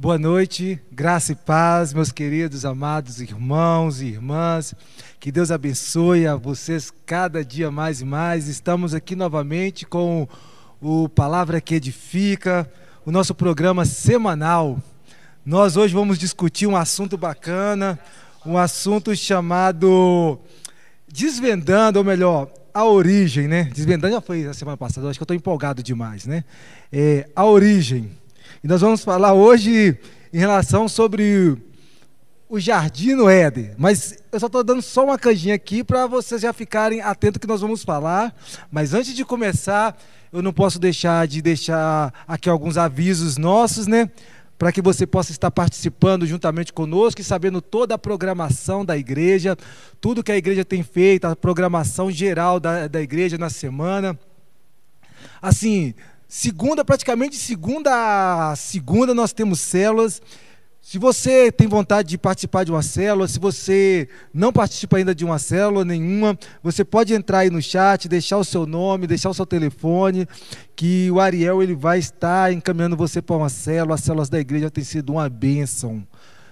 Boa noite, graça e paz, meus queridos, amados irmãos e irmãs. Que Deus abençoe a vocês cada dia mais e mais. Estamos aqui novamente com o Palavra que Edifica, o nosso programa semanal. Nós hoje vamos discutir um assunto bacana, um assunto chamado Desvendando, ou melhor, a origem, né? Desvendando já foi a semana passada, acho que eu estou empolgado demais, né? É, a origem. E nós vamos falar hoje em relação sobre o Jardim no Éden. Mas eu só estou dando só uma canjinha aqui para vocês já ficarem atentos que nós vamos falar. Mas antes de começar, eu não posso deixar de deixar aqui alguns avisos nossos, né? Para que você possa estar participando juntamente conosco e sabendo toda a programação da igreja, tudo que a igreja tem feito, a programação geral da, da igreja na semana. Assim, Segunda, praticamente segunda a segunda, nós temos células. Se você tem vontade de participar de uma célula, se você não participa ainda de uma célula nenhuma, você pode entrar aí no chat, deixar o seu nome, deixar o seu telefone, que o Ariel ele vai estar encaminhando você para uma célula. As células da igreja têm sido uma bênção.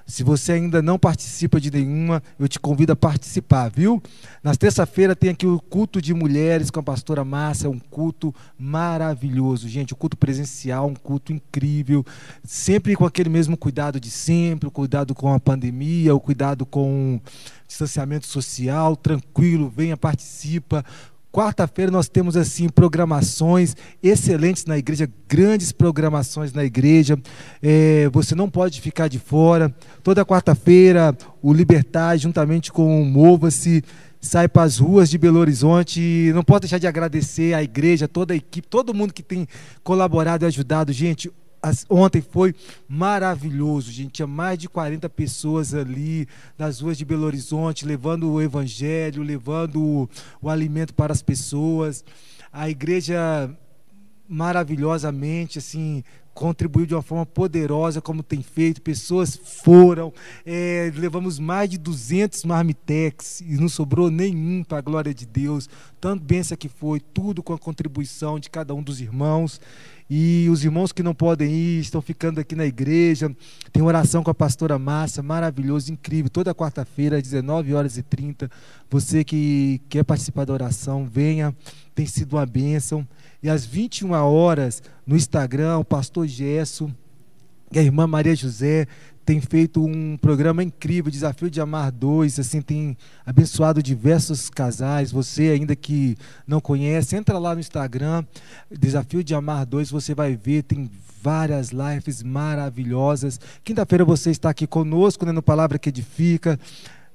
Se você ainda não participa de nenhuma, eu te convido a participar, viu? Na terça-feira tem aqui o culto de mulheres com a pastora Márcia, um culto maravilhoso, gente, um culto presencial, um culto incrível, sempre com aquele mesmo cuidado de sempre, o cuidado com a pandemia, o cuidado com o distanciamento social, tranquilo, venha, participa, Quarta-feira nós temos assim programações excelentes na igreja, grandes programações na igreja. É, você não pode ficar de fora. Toda quarta-feira o Libertar, juntamente com o Mova-se, sai para as ruas de Belo Horizonte. Não posso deixar de agradecer à igreja, toda a equipe, todo mundo que tem colaborado e ajudado. Gente, ontem foi maravilhoso, gente. Tinha mais de 40 pessoas ali nas ruas de Belo Horizonte, levando o evangelho, levando o, o alimento para as pessoas. A igreja maravilhosamente assim contribuiu de uma forma poderosa, como tem feito. Pessoas foram, é, levamos mais de 200 marmitex e não sobrou nenhum para a glória de Deus. Tanto benção que foi, tudo com a contribuição de cada um dos irmãos. E os irmãos que não podem ir estão ficando aqui na igreja. Tem oração com a pastora Márcia, maravilhoso, incrível. Toda quarta-feira, às 19 horas e 30. Você que quer participar da oração, venha. Tem sido uma bênção. E às 21 horas, no Instagram, o pastor Gesso e a irmã Maria José tem feito um programa incrível, Desafio de Amar Dois, assim, tem abençoado diversos casais. Você ainda que não conhece, entra lá no Instagram, Desafio de Amar Dois, você vai ver, tem várias lives maravilhosas. Quinta-feira você está aqui conosco, né, no Palavra que Edifica.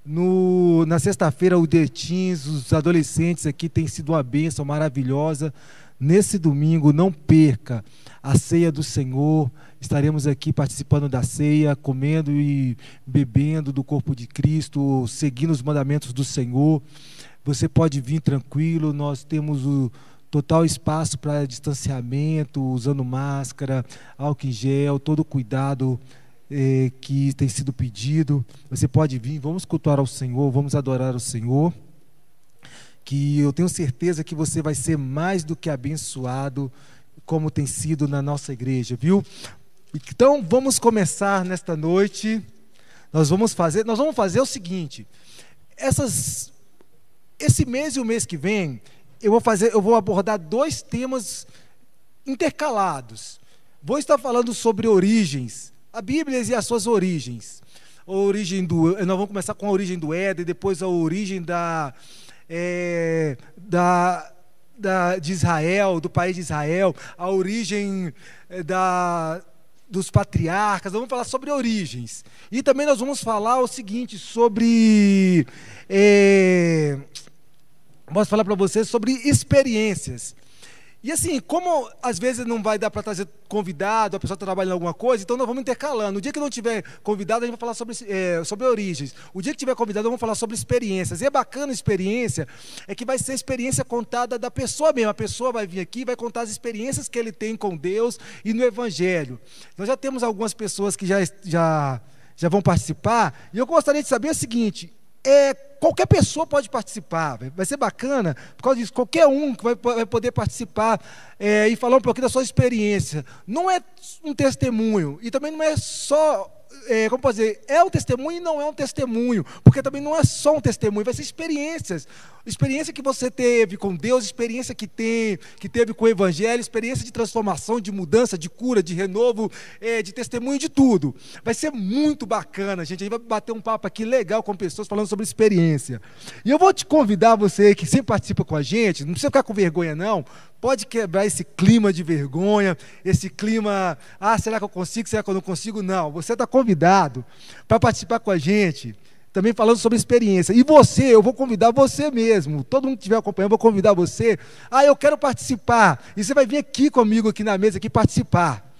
No, na sexta-feira, o Detins, os adolescentes aqui tem sido uma bênção maravilhosa. Nesse domingo, não perca a ceia do Senhor. Estaremos aqui participando da ceia, comendo e bebendo do corpo de Cristo, seguindo os mandamentos do Senhor. Você pode vir tranquilo, nós temos o total espaço para distanciamento, usando máscara, álcool em gel, todo o cuidado eh, que tem sido pedido. Você pode vir, vamos cultuar ao Senhor, vamos adorar o Senhor que eu tenho certeza que você vai ser mais do que abençoado, como tem sido na nossa igreja, viu? Então vamos começar nesta noite. Nós vamos fazer, nós vamos fazer o seguinte: essas, esse mês e o mês que vem, eu vou fazer, eu vou abordar dois temas intercalados. Vou estar falando sobre origens, a Bíblia e as suas origens. A origem do, nós vamos começar com a origem do Éden, depois a origem da é, da, da, de Israel, do país de Israel, a origem é, da, dos patriarcas, vamos falar sobre origens. E também nós vamos falar o seguinte, sobre. É, vamos falar para vocês sobre experiências. E assim, como às vezes não vai dar para trazer convidado, a pessoa está trabalhando alguma coisa, então nós vamos intercalando. O dia que não tiver convidado, a gente vai falar sobre, é, sobre origens. O dia que tiver convidado, vamos falar sobre experiências. E é bacana a experiência, é que vai ser a experiência contada da pessoa mesmo. A pessoa vai vir aqui e vai contar as experiências que ele tem com Deus e no Evangelho. Nós já temos algumas pessoas que já, já, já vão participar, e eu gostaria de saber o seguinte: é qualquer pessoa pode participar, vai ser bacana, por causa disso, qualquer um vai, vai poder participar é, e falar um pouquinho da sua experiência. Não é um testemunho, e também não é só é, como pode dizer, é um testemunho e não é um testemunho, porque também não é só um testemunho, vai ser experiências. Experiência que você teve com Deus, experiência que tem, que teve com o Evangelho, experiência de transformação, de mudança, de cura, de renovo, é, de testemunho, de tudo. Vai ser muito bacana, gente. A gente vai bater um papo aqui legal com pessoas falando sobre experiência. E eu vou te convidar, você que sempre participa com a gente, não precisa ficar com vergonha, não. Pode quebrar esse clima de vergonha, esse clima, ah, será que eu consigo, será que eu não consigo? Não, você está convidado para participar com a gente também falando sobre experiência. E você, eu vou convidar você mesmo. Todo mundo que estiver acompanhando, eu vou convidar você. Ah, eu quero participar. E você vai vir aqui comigo, aqui na mesa, aqui participar.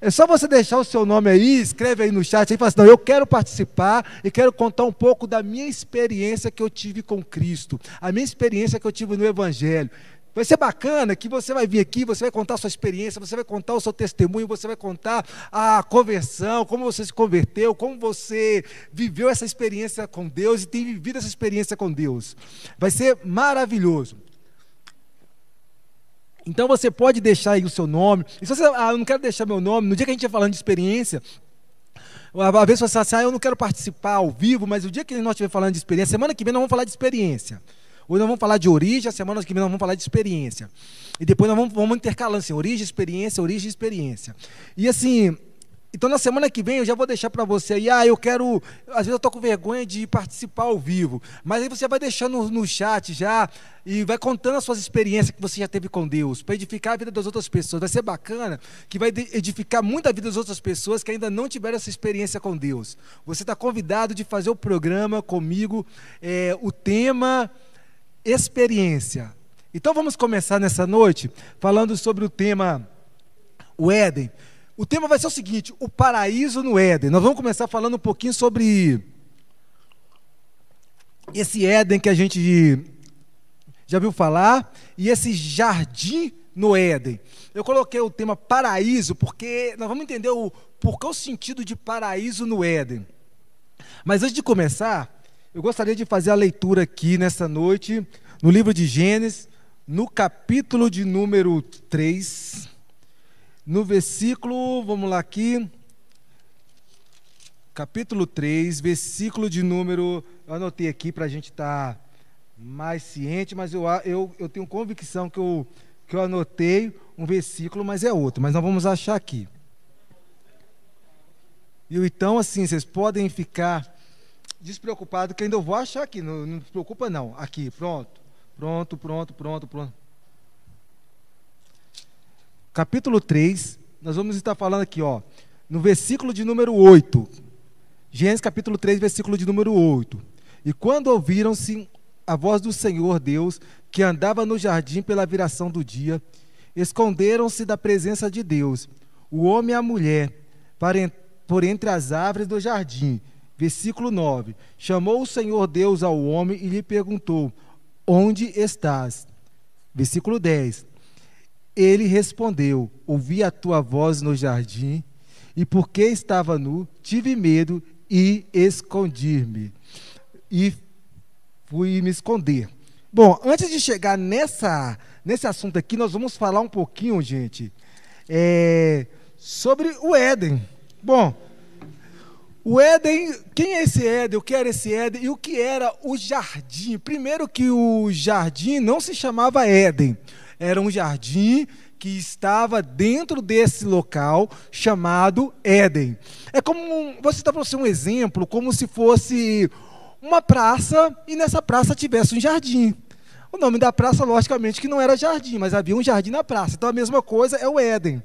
É só você deixar o seu nome aí, escreve aí no chat, aí fala assim, não, eu quero participar e quero contar um pouco da minha experiência que eu tive com Cristo, a minha experiência que eu tive no Evangelho. Vai ser bacana que você vai vir aqui, você vai contar a sua experiência, você vai contar o seu testemunho, você vai contar a conversão, como você se converteu, como você viveu essa experiência com Deus e tem vivido essa experiência com Deus. Vai ser maravilhoso. Então você pode deixar aí o seu nome. E se você, ah, eu não quero deixar meu nome, no dia que a gente ia falando de experiência, às vezes você fala assim, ah, eu não quero participar ao vivo, mas o dia que nós estiver falando de experiência, semana que vem nós vamos falar de experiência. Hoje nós vamos falar de origem, a semana que vem nós vamos falar de experiência. E depois nós vamos, vamos intercalando assim, origem, experiência, origem, experiência. E assim, então na semana que vem eu já vou deixar para você aí, ah, eu quero, às vezes eu estou com vergonha de participar ao vivo, mas aí você vai deixando no, chat já e vai contando as suas experiências que você já teve com Deus, para edificar a vida das outras pessoas. Vai ser bacana, que vai edificar muito a vida das outras pessoas que ainda não tiveram essa experiência com Deus. Você está convidado de fazer o programa comigo, é, o tema experiência. Então vamos começar nessa noite falando sobre o tema o Éden. O tema vai ser o seguinte: o paraíso no Éden. Nós vamos começar falando um pouquinho sobre esse Éden que a gente já viu falar e esse jardim no Éden. Eu coloquei o tema paraíso porque nós vamos entender o porquê o sentido de paraíso no Éden. Mas antes de começar, eu gostaria de fazer a leitura aqui nessa noite, no livro de Gênesis, no capítulo de número 3, no versículo, vamos lá aqui, capítulo 3, versículo de número, eu anotei aqui para a gente estar tá mais ciente, mas eu, eu, eu tenho convicção que eu, que eu anotei um versículo, mas é outro, mas nós vamos achar aqui. E então, assim, vocês podem ficar despreocupado que ainda eu vou achar aqui, não, não se preocupa não. Aqui, pronto. Pronto, pronto, pronto, pronto. Capítulo 3, nós vamos estar falando aqui, ó, no versículo de número 8. Gênesis capítulo 3, versículo de número 8. E quando ouviram-se a voz do Senhor Deus, que andava no jardim pela viração do dia, esconderam-se da presença de Deus, o homem e a mulher, por entre as árvores do jardim. Versículo 9: Chamou o Senhor Deus ao homem e lhe perguntou: Onde estás? Versículo 10: Ele respondeu: Ouvi a tua voz no jardim, e porque estava nu, tive medo e escondi-me. E fui me esconder. Bom, antes de chegar nessa, nesse assunto aqui, nós vamos falar um pouquinho, gente, é, sobre o Éden. Bom, o Éden, quem é esse Éden? O que era esse Éden? E o que era o jardim? Primeiro que o jardim não se chamava Éden. Era um jardim que estava dentro desse local chamado Éden. É como, você está para você um exemplo, como se fosse uma praça e nessa praça tivesse um jardim. O nome da praça, logicamente, que não era jardim, mas havia um jardim na praça. Então a mesma coisa é o Éden.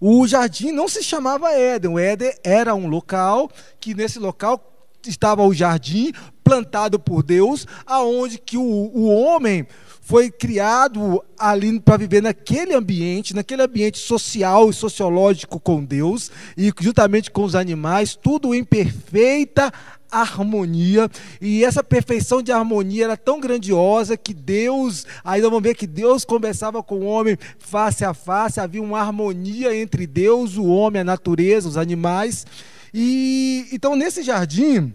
O jardim não se chamava Éden. O Éden era um local que nesse local estava o jardim plantado por Deus, aonde que o, o homem foi criado ali para viver naquele ambiente, naquele ambiente social e sociológico com Deus e juntamente com os animais, tudo em perfeita harmonia, e essa perfeição de harmonia era tão grandiosa que Deus, aí vamos ver que Deus conversava com o homem face a face, havia uma harmonia entre Deus, o homem, a natureza, os animais. E então nesse jardim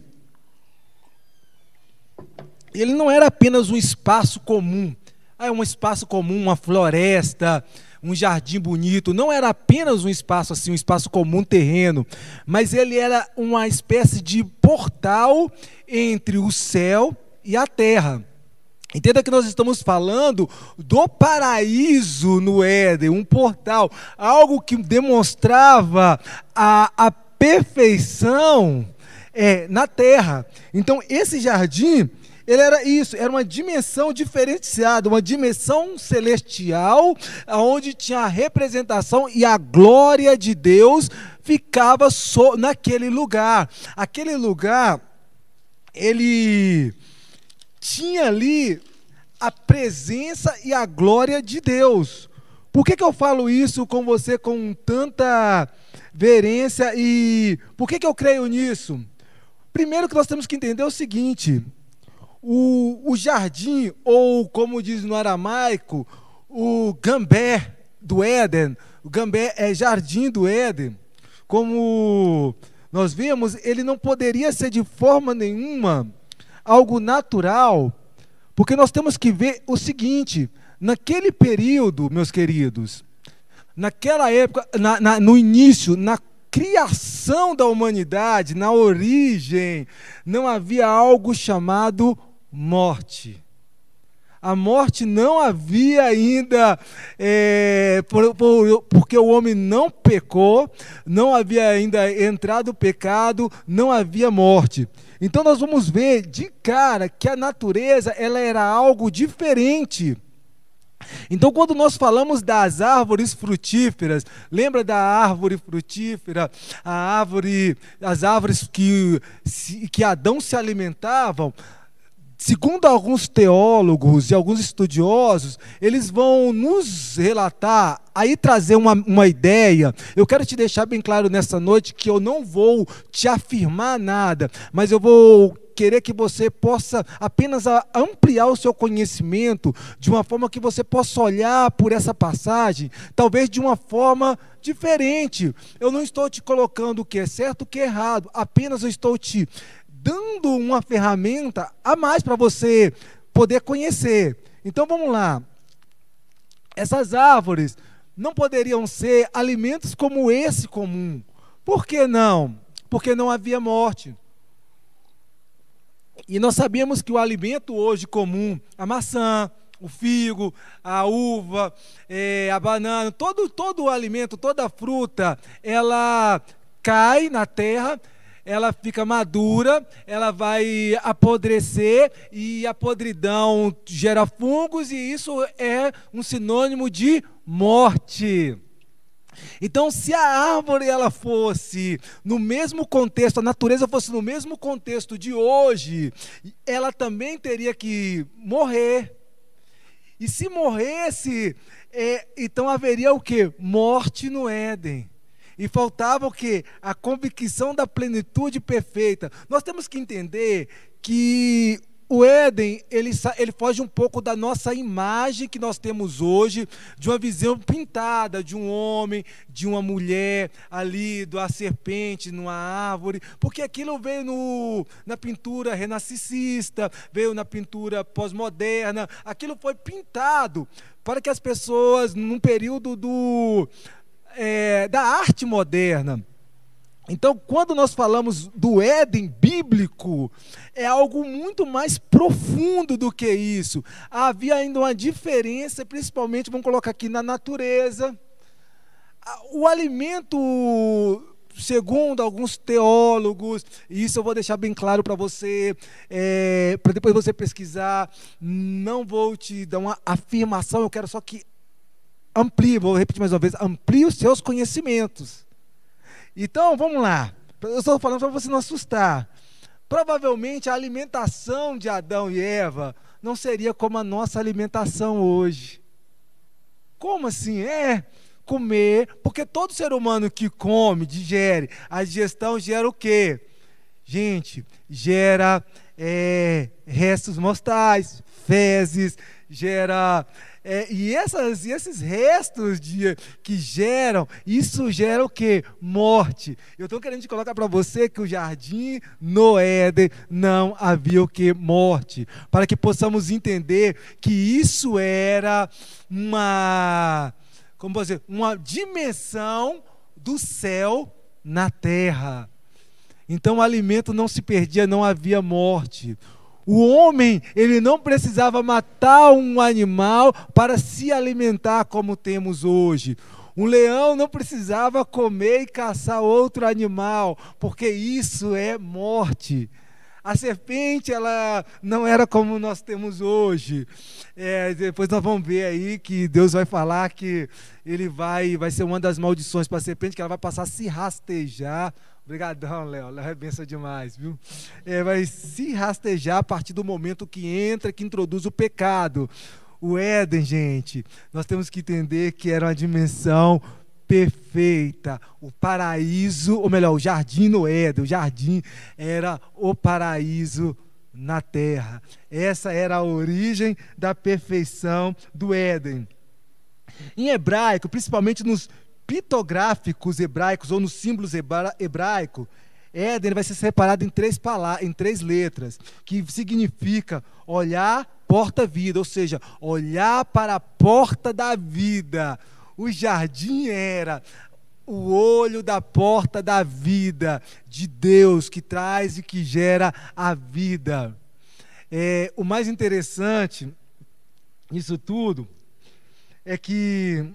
ele não era apenas um espaço comum, é um espaço comum, uma floresta, um jardim bonito, não era apenas um espaço assim, um espaço comum terreno, mas ele era uma espécie de portal entre o céu e a terra. Entenda que nós estamos falando do paraíso no Éden, um portal, algo que demonstrava a, a perfeição é, na terra. Então, esse jardim, ele era isso, era uma dimensão diferenciada, uma dimensão celestial, onde tinha a representação e a glória de Deus ficava so, naquele lugar. Aquele lugar, ele tinha ali a presença e a glória de Deus. Por que, que eu falo isso com você com tanta verência e por que, que eu creio nisso? Primeiro que nós temos que entender é o seguinte: o, o jardim, ou como diz no aramaico, o gambé do Éden, o gambé é jardim do Éden, como nós vemos, ele não poderia ser de forma nenhuma algo natural, porque nós temos que ver o seguinte: naquele período, meus queridos, naquela época, na, na, no início, na criação da humanidade, na origem, não havia algo chamado morte. A morte não havia ainda, é, por, por, porque o homem não pecou, não havia ainda entrado o pecado, não havia morte. Então nós vamos ver de cara que a natureza ela era algo diferente. Então, quando nós falamos das árvores frutíferas, lembra da árvore frutífera, a árvore, as árvores que, que Adão se alimentavam? Segundo alguns teólogos e alguns estudiosos, eles vão nos relatar, aí trazer uma, uma ideia. Eu quero te deixar bem claro nessa noite que eu não vou te afirmar nada, mas eu vou querer que você possa apenas ampliar o seu conhecimento de uma forma que você possa olhar por essa passagem, talvez de uma forma diferente. Eu não estou te colocando o que é certo, o que é errado, apenas eu estou te dando uma ferramenta a mais para você poder conhecer. Então vamos lá. Essas árvores não poderiam ser alimentos como esse comum. Por que não? Porque não havia morte. E nós sabemos que o alimento hoje comum, a maçã, o figo, a uva, é, a banana, todo, todo o alimento, toda a fruta, ela cai na terra ela fica madura, ela vai apodrecer e a podridão gera fungos e isso é um sinônimo de morte. Então, se a árvore ela fosse no mesmo contexto, a natureza fosse no mesmo contexto de hoje, ela também teria que morrer. E se morresse, é, então haveria o que? Morte no Éden. E faltava o que? A convicção da plenitude perfeita. Nós temos que entender que o Éden, ele, ele foge um pouco da nossa imagem que nós temos hoje, de uma visão pintada de um homem, de uma mulher ali, da serpente numa árvore, porque aquilo veio no, na pintura renascicista, veio na pintura pós-moderna, aquilo foi pintado para que as pessoas, num período do, é, da arte moderna. Então, quando nós falamos do Éden bíblico, é algo muito mais profundo do que isso. Havia ainda uma diferença, principalmente, vamos colocar aqui, na natureza. O alimento, segundo alguns teólogos, e isso eu vou deixar bem claro para você, é, para depois você pesquisar, não vou te dar uma afirmação, eu quero só que amplie, vou repetir mais uma vez, amplie os seus conhecimentos. Então, vamos lá. Eu estou falando para você não assustar. Provavelmente a alimentação de Adão e Eva não seria como a nossa alimentação hoje. Como assim? É comer, porque todo ser humano que come, digere, a digestão gera o quê? Gente, gera é, restos mortais, fezes, gera é, e, essas, e esses restos de, que geram, isso gera o que? Morte. Eu estou querendo te colocar para você que o jardim no Éden não havia o que? Morte. Para que possamos entender que isso era uma, como dizer, uma dimensão do céu na terra. Então o alimento não se perdia, não havia morte. O homem, ele não precisava matar um animal para se alimentar como temos hoje. Um leão não precisava comer e caçar outro animal, porque isso é morte. A serpente, ela não era como nós temos hoje. É, depois nós vamos ver aí que Deus vai falar que ele vai, vai ser uma das maldições para a serpente, que ela vai passar a se rastejar Obrigadão, Léo. Léo é benção demais, viu? É, vai se rastejar a partir do momento que entra, que introduz o pecado. O Éden, gente, nós temos que entender que era uma dimensão perfeita. O paraíso, ou melhor, o jardim no Éden, o jardim era o paraíso na terra. Essa era a origem da perfeição do Éden. Em hebraico, principalmente nos pitográficos hebraicos ou nos símbolos hebra hebraicos, Éden vai ser separado em três, palavras, em três letras, que significa olhar, porta, vida, ou seja, olhar para a porta da vida. O jardim era o olho da porta da vida de Deus que traz e que gera a vida. É, o mais interessante nisso tudo é que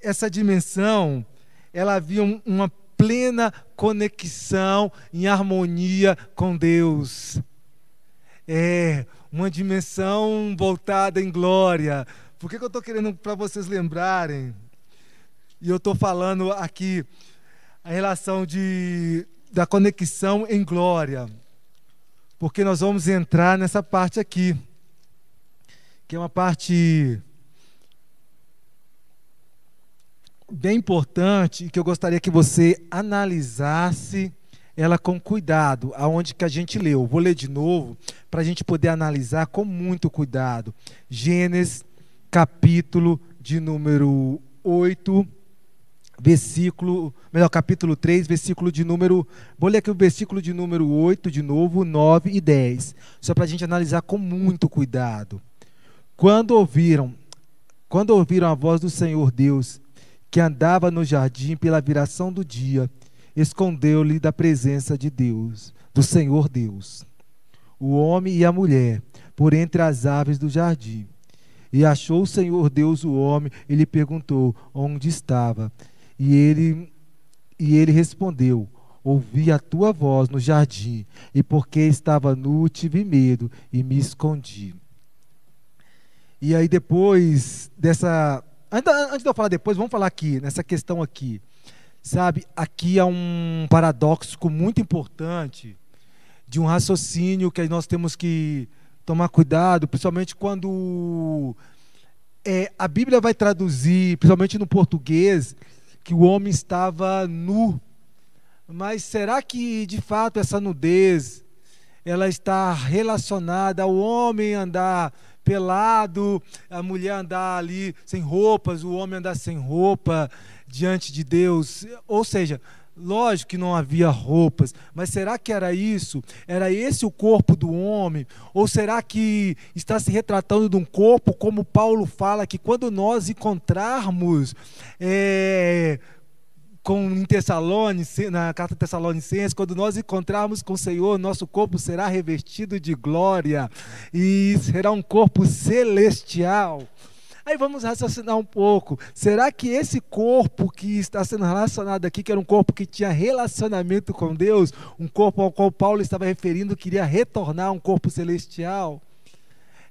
essa dimensão, ela havia uma plena conexão em harmonia com Deus. É uma dimensão voltada em glória. Por que, que eu estou querendo para vocês lembrarem? E eu estou falando aqui a relação de, da conexão em glória. Porque nós vamos entrar nessa parte aqui, que é uma parte bem importante que eu gostaria que você analisasse ela com cuidado, aonde que a gente leu. Vou ler de novo para a gente poder analisar com muito cuidado. Gênesis, capítulo de número 8, versículo, melhor, capítulo 3, versículo de número, vou ler aqui o versículo de número 8 de novo, 9 e 10, só para a gente analisar com muito cuidado. Quando ouviram, quando ouviram a voz do Senhor Deus, que andava no jardim pela viração do dia, escondeu-lhe da presença de Deus, do Senhor Deus, o homem e a mulher, por entre as aves do jardim. E achou o Senhor Deus o homem e lhe perguntou onde estava. E ele, e ele respondeu: Ouvi a tua voz no jardim, e porque estava nu, tive medo e me escondi. E aí, depois dessa Antes de eu falar depois, vamos falar aqui, nessa questão aqui. Sabe, aqui há um paradoxo muito importante de um raciocínio que nós temos que tomar cuidado, principalmente quando é, a Bíblia vai traduzir, principalmente no português, que o homem estava nu. Mas será que de fato essa nudez ela está relacionada ao homem andar pelado, a mulher andar ali sem roupas, o homem andar sem roupa diante de Deus. Ou seja, lógico que não havia roupas, mas será que era isso? Era esse o corpo do homem? Ou será que está se retratando de um corpo, como Paulo fala, que quando nós encontrarmos. É, com na carta Tessalonicenses, quando nós encontrarmos com o Senhor, nosso corpo será revestido de glória e será um corpo celestial. Aí vamos raciocinar um pouco. Será que esse corpo que está sendo relacionado aqui, que era um corpo que tinha relacionamento com Deus, um corpo ao qual Paulo estava referindo, queria retornar um corpo celestial?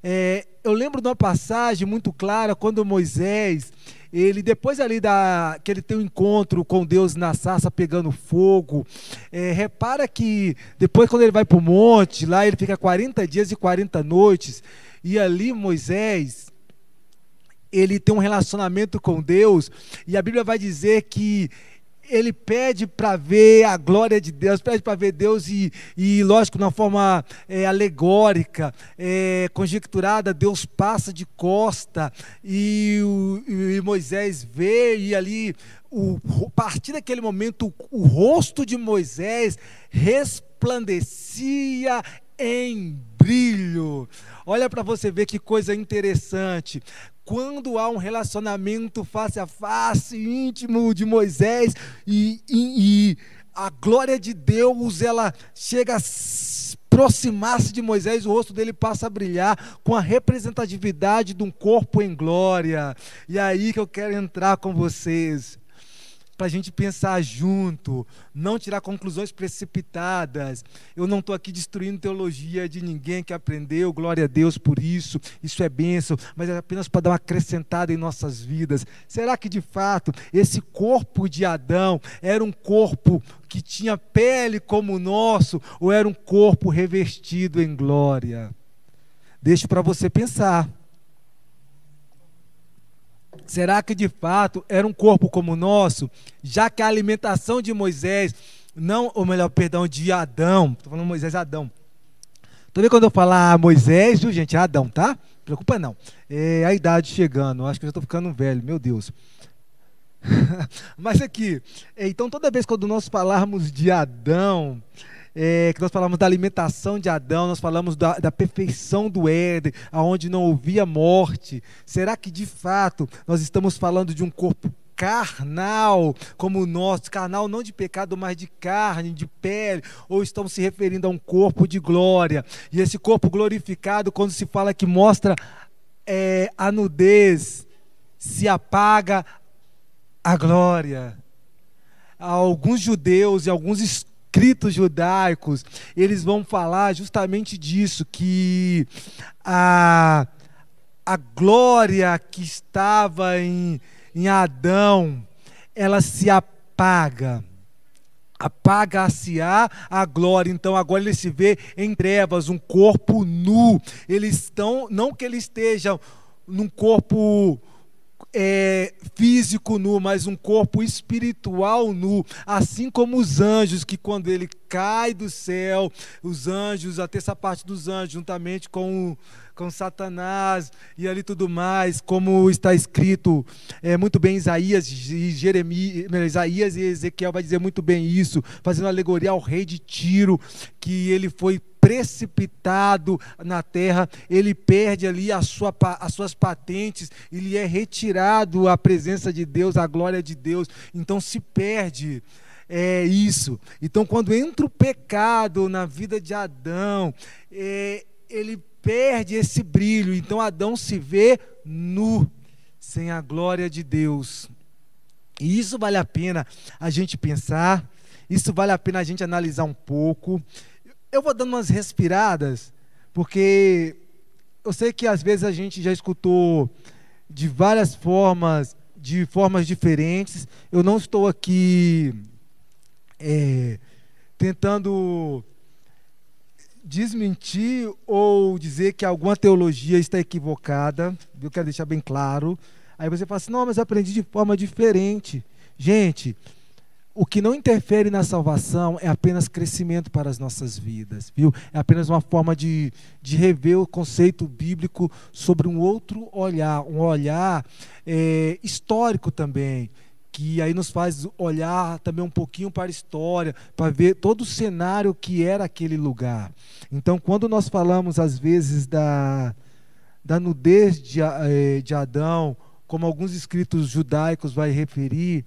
É, eu lembro de uma passagem muito clara quando Moisés ele depois ali da que ele tem um encontro com Deus na sarça pegando fogo, é, repara que depois quando ele vai para o monte, lá ele fica 40 dias e 40 noites, e ali Moisés, ele tem um relacionamento com Deus, e a Bíblia vai dizer que ele pede para ver a glória de Deus, pede para ver Deus e, e lógico, na forma é, alegórica, é, conjecturada, Deus passa de costa e, o, e Moisés vê e ali, o, a partir daquele momento, o, o rosto de Moisés resplandecia em brilho. Olha para você ver que coisa interessante quando há um relacionamento face a face, íntimo de Moisés, e, e, e a glória de Deus, ela chega a aproximar-se de Moisés, o rosto dele passa a brilhar com a representatividade de um corpo em glória. E é aí que eu quero entrar com vocês para a gente pensar junto, não tirar conclusões precipitadas. Eu não estou aqui destruindo teologia de ninguém que aprendeu, glória a Deus por isso, isso é bênção, mas é apenas para dar uma acrescentada em nossas vidas. Será que de fato esse corpo de Adão era um corpo que tinha pele como o nosso, ou era um corpo revestido em glória? Deixo para você pensar. Será que de fato era um corpo como o nosso? Já que a alimentação de Moisés, não, ou melhor, perdão, de Adão, estou falando Moisés Adão. Vez quando eu falar Moisés, viu gente, é Adão, tá? Preocupa não. É a idade chegando, acho que eu já estou ficando velho, meu Deus. Mas aqui, então toda vez quando nós falarmos de Adão, é, que nós falamos da alimentação de Adão, nós falamos da, da perfeição do Éden, aonde não havia morte. Será que de fato nós estamos falando de um corpo carnal como o nosso, carnal não de pecado, mas de carne, de pele, ou estamos se referindo a um corpo de glória. E esse corpo glorificado, quando se fala que mostra é, a nudez, se apaga a glória. Alguns judeus e alguns escritos judaicos, eles vão falar justamente disso, que a, a glória que estava em, em Adão, ela se apaga apaga-se-á a glória. Então agora ele se vê em trevas, um corpo nu. Eles estão, não que ele esteja num corpo é, físico nu, mas um corpo espiritual nu, assim como os anjos, que quando ele cai do céu, os anjos, a terça parte dos anjos, juntamente com, com Satanás e ali tudo mais, como está escrito é, muito bem Isaías e Jeremias, Isaías e Ezequiel vai dizer muito bem isso, fazendo alegoria ao rei de Tiro, que ele foi precipitado na terra, ele perde ali a sua, as suas patentes, ele é retirado a presença de Deus, a glória de Deus, então se perde. É isso. Então, quando entra o pecado na vida de Adão, é, ele perde esse brilho. Então, Adão se vê nu, sem a glória de Deus. E isso vale a pena a gente pensar, isso vale a pena a gente analisar um pouco. Eu vou dando umas respiradas, porque eu sei que às vezes a gente já escutou de várias formas, de formas diferentes. Eu não estou aqui é, tentando desmentir ou dizer que alguma teologia está equivocada. Eu quero deixar bem claro. Aí você fala assim: não, mas aprendi de forma diferente. Gente, o que não interfere na salvação é apenas crescimento para as nossas vidas, viu? É apenas uma forma de, de rever o conceito bíblico sobre um outro olhar, um olhar é, histórico também, que aí nos faz olhar também um pouquinho para a história, para ver todo o cenário que era aquele lugar. Então, quando nós falamos às vezes da, da nudez de, é, de Adão, como alguns escritos judaicos vai referir,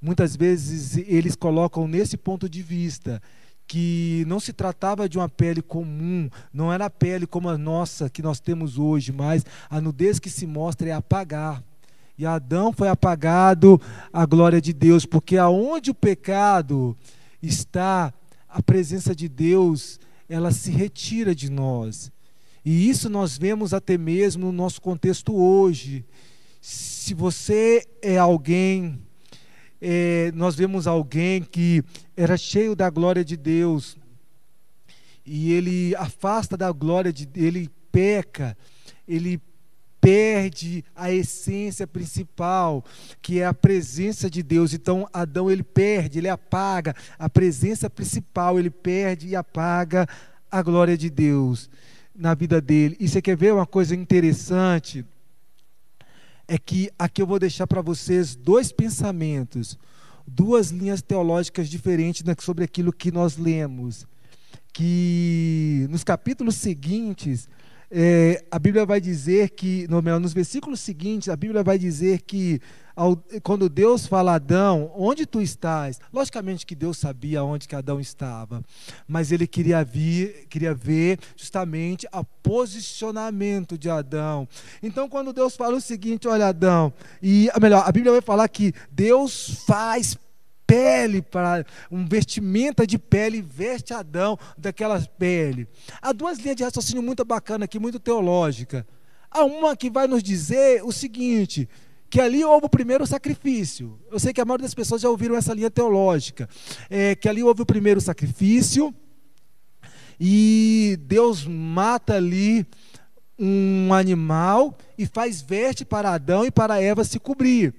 muitas vezes eles colocam nesse ponto de vista que não se tratava de uma pele comum, não era a pele como a nossa que nós temos hoje, mas a nudez que se mostra é apagar. E Adão foi apagado a glória de Deus, porque aonde o pecado está, a presença de Deus, ela se retira de nós. E isso nós vemos até mesmo no nosso contexto hoje. Se você é alguém é, nós vemos alguém que era cheio da glória de Deus e ele afasta da glória de ele peca, ele perde a essência principal, que é a presença de Deus. Então, Adão ele perde, ele apaga a presença principal, ele perde e apaga a glória de Deus na vida dele. E você quer ver uma coisa interessante? É que aqui eu vou deixar para vocês dois pensamentos, duas linhas teológicas diferentes sobre aquilo que nós lemos. Que nos capítulos seguintes, é, a Bíblia vai dizer que, no, nos versículos seguintes, a Bíblia vai dizer que ao, quando Deus fala a Adão, onde tu estás? Logicamente que Deus sabia onde que Adão estava, mas ele queria, vir, queria ver justamente o posicionamento de Adão. Então, quando Deus fala o seguinte, olha Adão, e melhor, a Bíblia vai falar que Deus faz pele, para um vestimenta de pele, veste Adão daquela pele. Há duas linhas de raciocínio muito bacana aqui, muito teológica. Há uma que vai nos dizer o seguinte, que ali houve o primeiro sacrifício. Eu sei que a maioria das pessoas já ouviram essa linha teológica, é, que ali houve o primeiro sacrifício e Deus mata ali um animal e faz veste para Adão e para Eva se cobrir.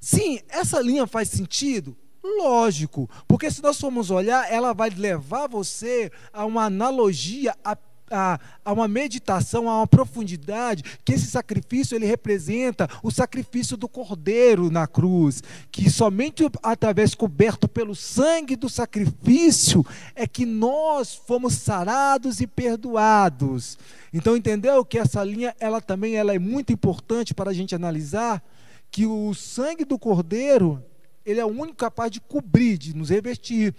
Sim, essa linha faz sentido? Lógico, porque se nós formos olhar, ela vai levar você a uma analogia, a, a, a, uma meditação, a uma profundidade, que esse sacrifício ele representa o sacrifício do cordeiro na cruz, que somente através coberto pelo sangue do sacrifício é que nós fomos sarados e perdoados. Então entendeu que essa linha ela também ela é muito importante para a gente analisar que o sangue do cordeiro ele é o único capaz de cobrir, de nos revestir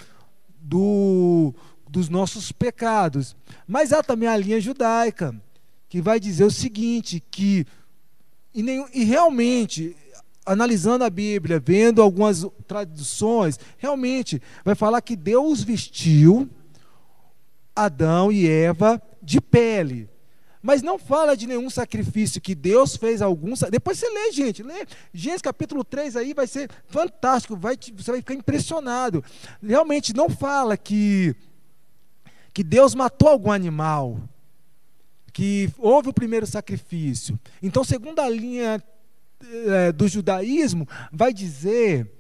do, dos nossos pecados. Mas há também a linha judaica, que vai dizer o seguinte, que e, e realmente, analisando a Bíblia, vendo algumas traduções, realmente vai falar que Deus vestiu Adão e Eva de pele. Mas não fala de nenhum sacrifício que Deus fez algum. Depois você lê, gente. Lê Gênesis capítulo 3 aí vai ser fantástico. Vai, você vai ficar impressionado. Realmente não fala que, que Deus matou algum animal. Que houve o primeiro sacrifício. Então, segundo a linha é, do judaísmo, vai dizer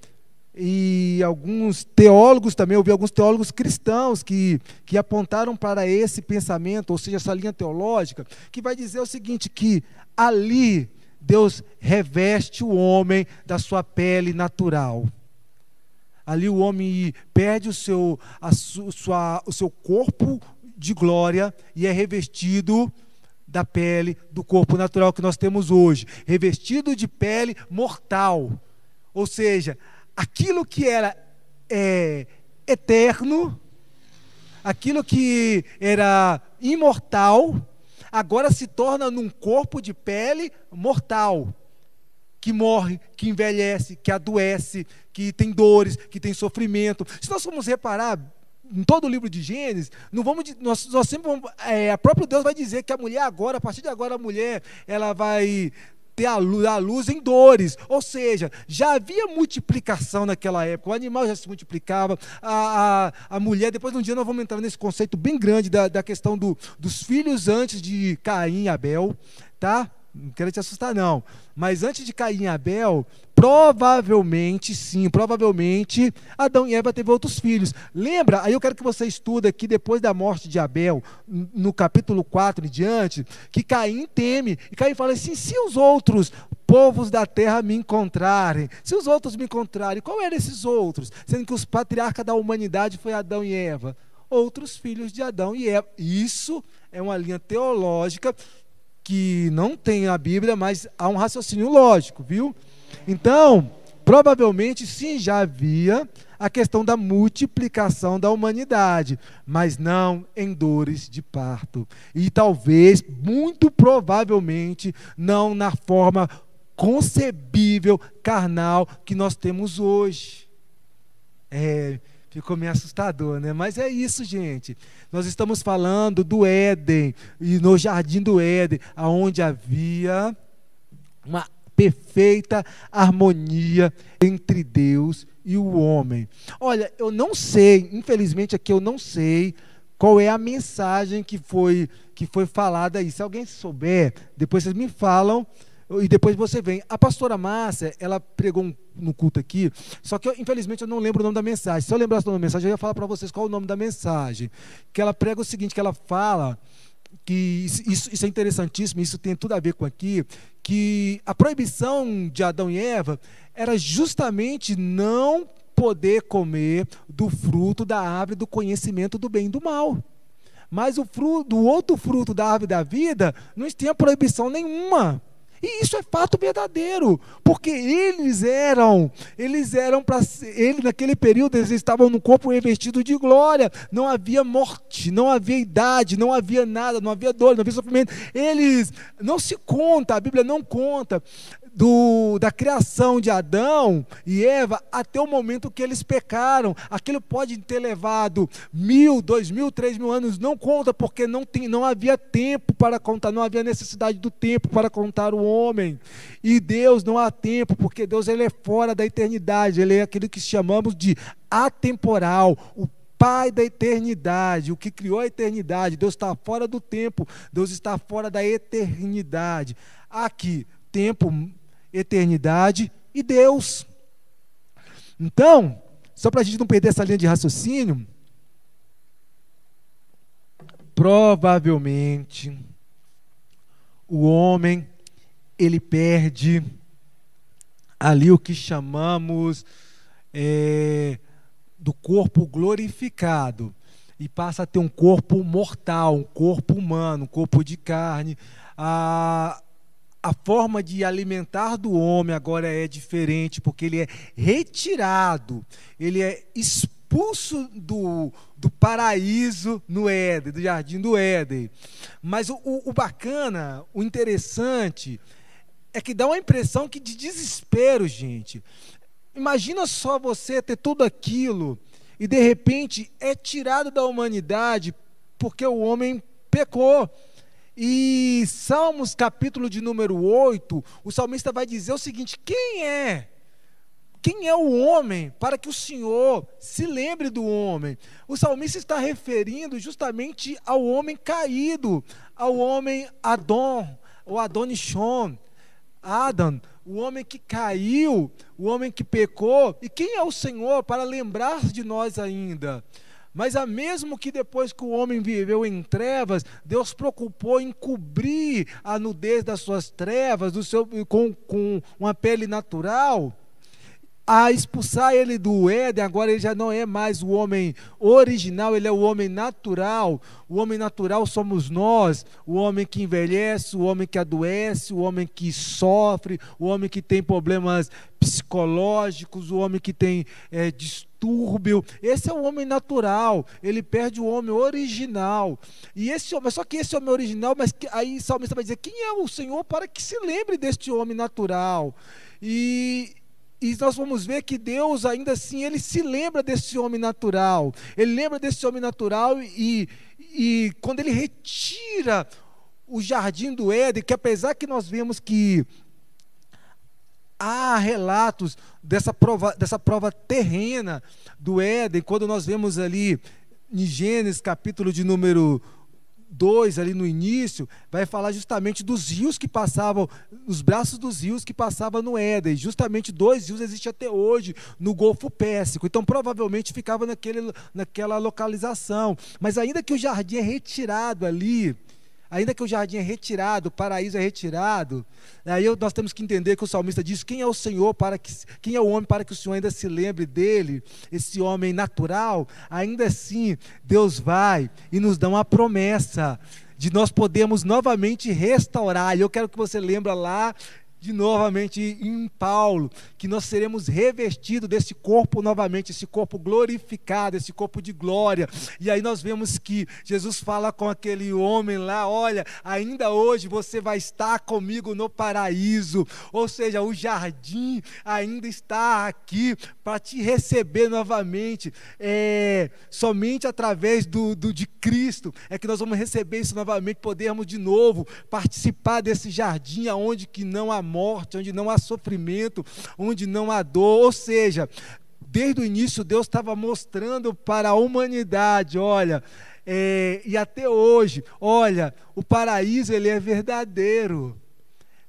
e alguns teólogos também, eu vi alguns teólogos cristãos que, que apontaram para esse pensamento, ou seja, essa linha teológica, que vai dizer o seguinte: que ali Deus reveste o homem da sua pele natural. Ali o homem perde o seu, a sua, o seu corpo de glória e é revestido da pele do corpo natural que nós temos hoje, revestido de pele mortal. Ou seja, aquilo que era é, eterno, aquilo que era imortal, agora se torna num corpo de pele mortal, que morre, que envelhece, que adoece, que tem dores, que tem sofrimento. Se nós formos reparar em todo o livro de Gênesis, não vamos, nós, nós sempre vamos, é, a próprio Deus vai dizer que a mulher agora, a partir de agora, a mulher, ela vai ter a luz, em dores. Ou seja, já havia multiplicação naquela época, o animal já se multiplicava, a, a, a mulher, depois de um dia nós vamos entrar nesse conceito bem grande da, da questão do, dos filhos antes de Caim e Abel, tá? Não quero te assustar, não. Mas antes de Caim e Abel, provavelmente, sim, provavelmente, Adão e Eva teve outros filhos. Lembra? Aí eu quero que você estude aqui, depois da morte de Abel, no capítulo 4 e diante, que Caim teme. E Caim fala assim: se os outros povos da terra me encontrarem, se os outros me encontrarem, qual eram esses outros? Sendo que os patriarcas da humanidade foi Adão e Eva. Outros filhos de Adão e Eva. Isso é uma linha teológica que não tem a Bíblia, mas há um raciocínio lógico, viu? Então, provavelmente sim já havia a questão da multiplicação da humanidade, mas não em dores de parto. E talvez, muito provavelmente, não na forma concebível, carnal que nós temos hoje. É, Ficou meio assustador, né? Mas é isso, gente. Nós estamos falando do Éden, e no jardim do Éden, aonde havia uma perfeita harmonia entre Deus e o homem. Olha, eu não sei, infelizmente aqui eu não sei qual é a mensagem que foi que foi falada aí. Se alguém souber, depois vocês me falam e depois você vem. A pastora Márcia, ela pregou um, no culto aqui, só que eu, infelizmente eu não lembro o nome da mensagem. Se eu lembrasse o nome da mensagem, eu ia falar para vocês qual é o nome da mensagem. Que ela prega o seguinte, que ela fala que isso, isso, é interessantíssimo, isso tem tudo a ver com aqui, que a proibição de Adão e Eva era justamente não poder comer do fruto da árvore do conhecimento do bem e do mal. Mas o fruto, do outro fruto da árvore da vida não tinha proibição nenhuma. E isso é fato verdadeiro, porque eles eram, eles eram para ele naquele período eles estavam no corpo revestido de glória, não havia morte, não havia idade, não havia nada, não havia dor, não havia sofrimento. Eles não se conta, a Bíblia não conta do, da criação de Adão e Eva até o momento que eles pecaram. Aquilo pode ter levado mil, dois mil, três mil anos, não conta, porque não, tem, não havia tempo para contar, não havia necessidade do tempo para contar o homem. E Deus não há tempo, porque Deus ele é fora da eternidade, ele é aquilo que chamamos de atemporal, o Pai da eternidade, o que criou a eternidade. Deus está fora do tempo, Deus está fora da eternidade. Aqui, tempo eternidade e Deus. Então, só para a gente não perder essa linha de raciocínio, provavelmente o homem ele perde ali o que chamamos é, do corpo glorificado e passa a ter um corpo mortal, um corpo humano, um corpo de carne. A, a forma de alimentar do homem agora é diferente, porque ele é retirado, ele é expulso do, do paraíso no Éden, do jardim do Éden. Mas o, o, o bacana, o interessante, é que dá uma impressão que de desespero, gente. Imagina só você ter tudo aquilo e de repente é tirado da humanidade porque o homem pecou. E Salmos, capítulo de número 8, o salmista vai dizer o seguinte: quem é? Quem é o homem para que o Senhor se lembre do homem? O salmista está referindo justamente ao homem caído, ao homem Adon, o Adonishon, Adam, o homem que caiu, o homem que pecou. E quem é o Senhor para lembrar de nós ainda? Mas a mesmo que depois que o homem viveu em trevas, Deus preocupou em cobrir a nudez das suas trevas, do seu, com, com uma pele natural, a expulsar ele do Éden, agora ele já não é mais o homem original, ele é o homem natural. O homem natural somos nós, o homem que envelhece, o homem que adoece, o homem que sofre, o homem que tem problemas psicológicos, o homem que tem é, distúrbio. Esse é o homem natural, ele perde o homem original. E esse homem, só que esse homem original, mas que, aí o salmista vai dizer: quem é o Senhor para que se lembre deste homem natural? E, e nós vamos ver que Deus, ainda assim, ele se lembra desse homem natural. Ele lembra desse homem natural e, e quando ele retira o jardim do Éden, que apesar que nós vemos que há relatos dessa prova, dessa prova terrena do Éden, quando nós vemos ali em Gênesis, capítulo de número 2, ali no início, vai falar justamente dos rios que passavam, os braços dos rios que passavam no Éden. Justamente dois rios existem até hoje no Golfo Pérsico. Então, provavelmente ficava naquele, naquela localização. Mas ainda que o jardim é retirado ali, Ainda que o jardim é retirado, o paraíso é retirado, aí nós temos que entender que o salmista diz: quem é o Senhor para que quem é o homem para que o Senhor ainda se lembre dele, esse homem natural, ainda assim Deus vai e nos dá uma promessa de nós podermos novamente restaurar. E eu quero que você lembre lá de novamente em Paulo, que nós seremos revestidos desse corpo novamente, esse corpo glorificado, esse corpo de glória. E aí nós vemos que Jesus fala com aquele homem lá: olha, ainda hoje você vai estar comigo no paraíso. Ou seja, o jardim ainda está aqui para te receber novamente. É, somente através do, do, de Cristo é que nós vamos receber isso novamente, podermos de novo participar desse jardim aonde que não há morte, onde não há sofrimento, onde não há dor. Ou seja, desde o início, Deus estava mostrando para a humanidade: olha, é, e até hoje, olha, o paraíso ele é verdadeiro.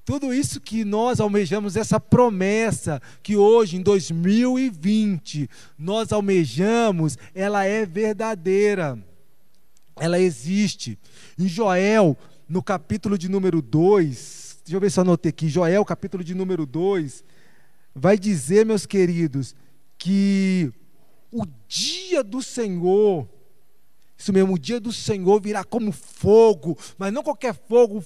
Tudo isso que nós almejamos, essa promessa que hoje, em 2020, nós almejamos, ela é verdadeira. Ela existe. Em Joel, no capítulo de número 2, deixa eu ver se eu anotei aqui, Joel, capítulo de número 2, vai dizer, meus queridos, que o dia do Senhor, isso mesmo, o dia do Senhor virá como fogo, mas não qualquer fogo,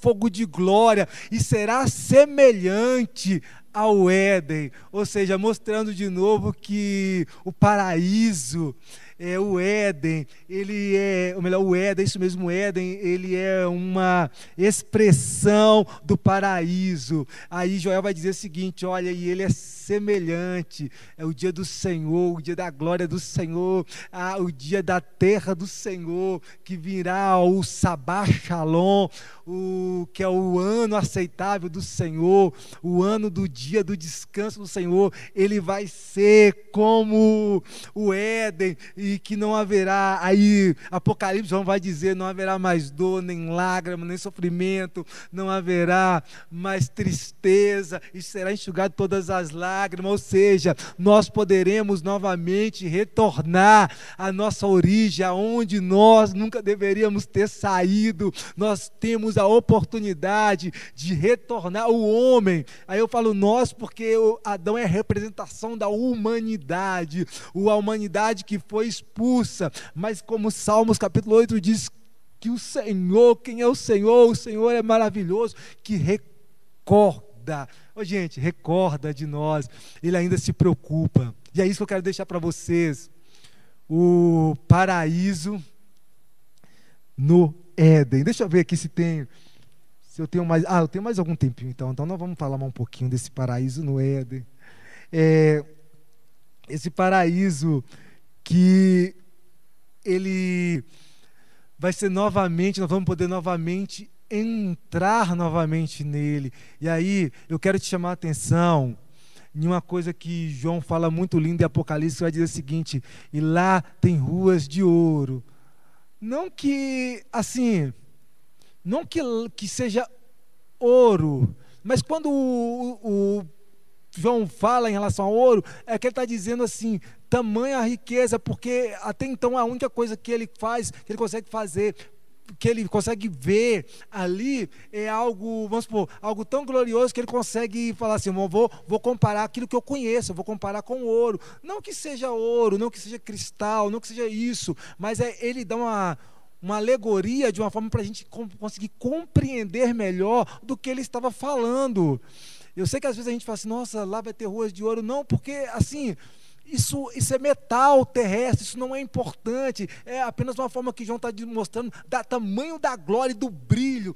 fogo, de glória, e será semelhante ao Éden, ou seja, mostrando de novo que o paraíso é, o Éden, ele é, ou melhor, o Éden, isso mesmo, o Éden, ele é uma expressão do paraíso. Aí Joel vai dizer o seguinte: olha, e ele é semelhante, é o dia do Senhor, o dia da glória do Senhor, ah, o dia da terra do Senhor, que virá o Sabá Shalom, o, que é o ano aceitável do Senhor, o ano do dia do descanso do Senhor, ele vai ser como o Éden, e que não haverá, aí Apocalipse João vai dizer, não haverá mais dor, nem lágrima, nem sofrimento, não haverá mais tristeza, e será enxugado todas as lágrimas, ou seja, nós poderemos novamente retornar à nossa origem, aonde nós nunca deveríamos ter saído, nós temos a oportunidade de retornar o homem. Aí eu falo nós porque Adão é representação da humanidade, a humanidade que foi expulsa. Mas como Salmos capítulo 8 diz que o Senhor, quem é o Senhor? O Senhor é maravilhoso, que recorda. Ô, gente, recorda de nós. Ele ainda se preocupa. E é isso que eu quero deixar para vocês. O paraíso no Éden. Deixa eu ver aqui se tem. Se eu tenho mais. Ah, eu tenho mais algum tempinho então. Então nós vamos falar um pouquinho desse paraíso no Éden. É, esse paraíso que ele vai ser novamente, nós vamos poder novamente entrar novamente nele. E aí eu quero te chamar a atenção em uma coisa que João fala muito lindo em Apocalipse, vai dizer o seguinte: e lá tem ruas de ouro não que, assim, não que, que seja ouro, mas quando o, o João fala em relação ao ouro, é que ele está dizendo assim, tamanha riqueza, porque até então a única coisa que ele faz, que ele consegue fazer que ele consegue ver ali é algo, vamos supor, algo tão glorioso que ele consegue falar assim, vou, vou comparar aquilo que eu conheço, vou comparar com ouro. Não que seja ouro, não que seja cristal, não que seja isso, mas é ele dá uma uma alegoria de uma forma para a gente conseguir compreender melhor do que ele estava falando. Eu sei que às vezes a gente fala assim, nossa, lá vai ter ruas de ouro. Não, porque assim, isso, isso é metal terrestre, isso não é importante. É apenas uma forma que João está mostrando da tamanho da glória e do brilho,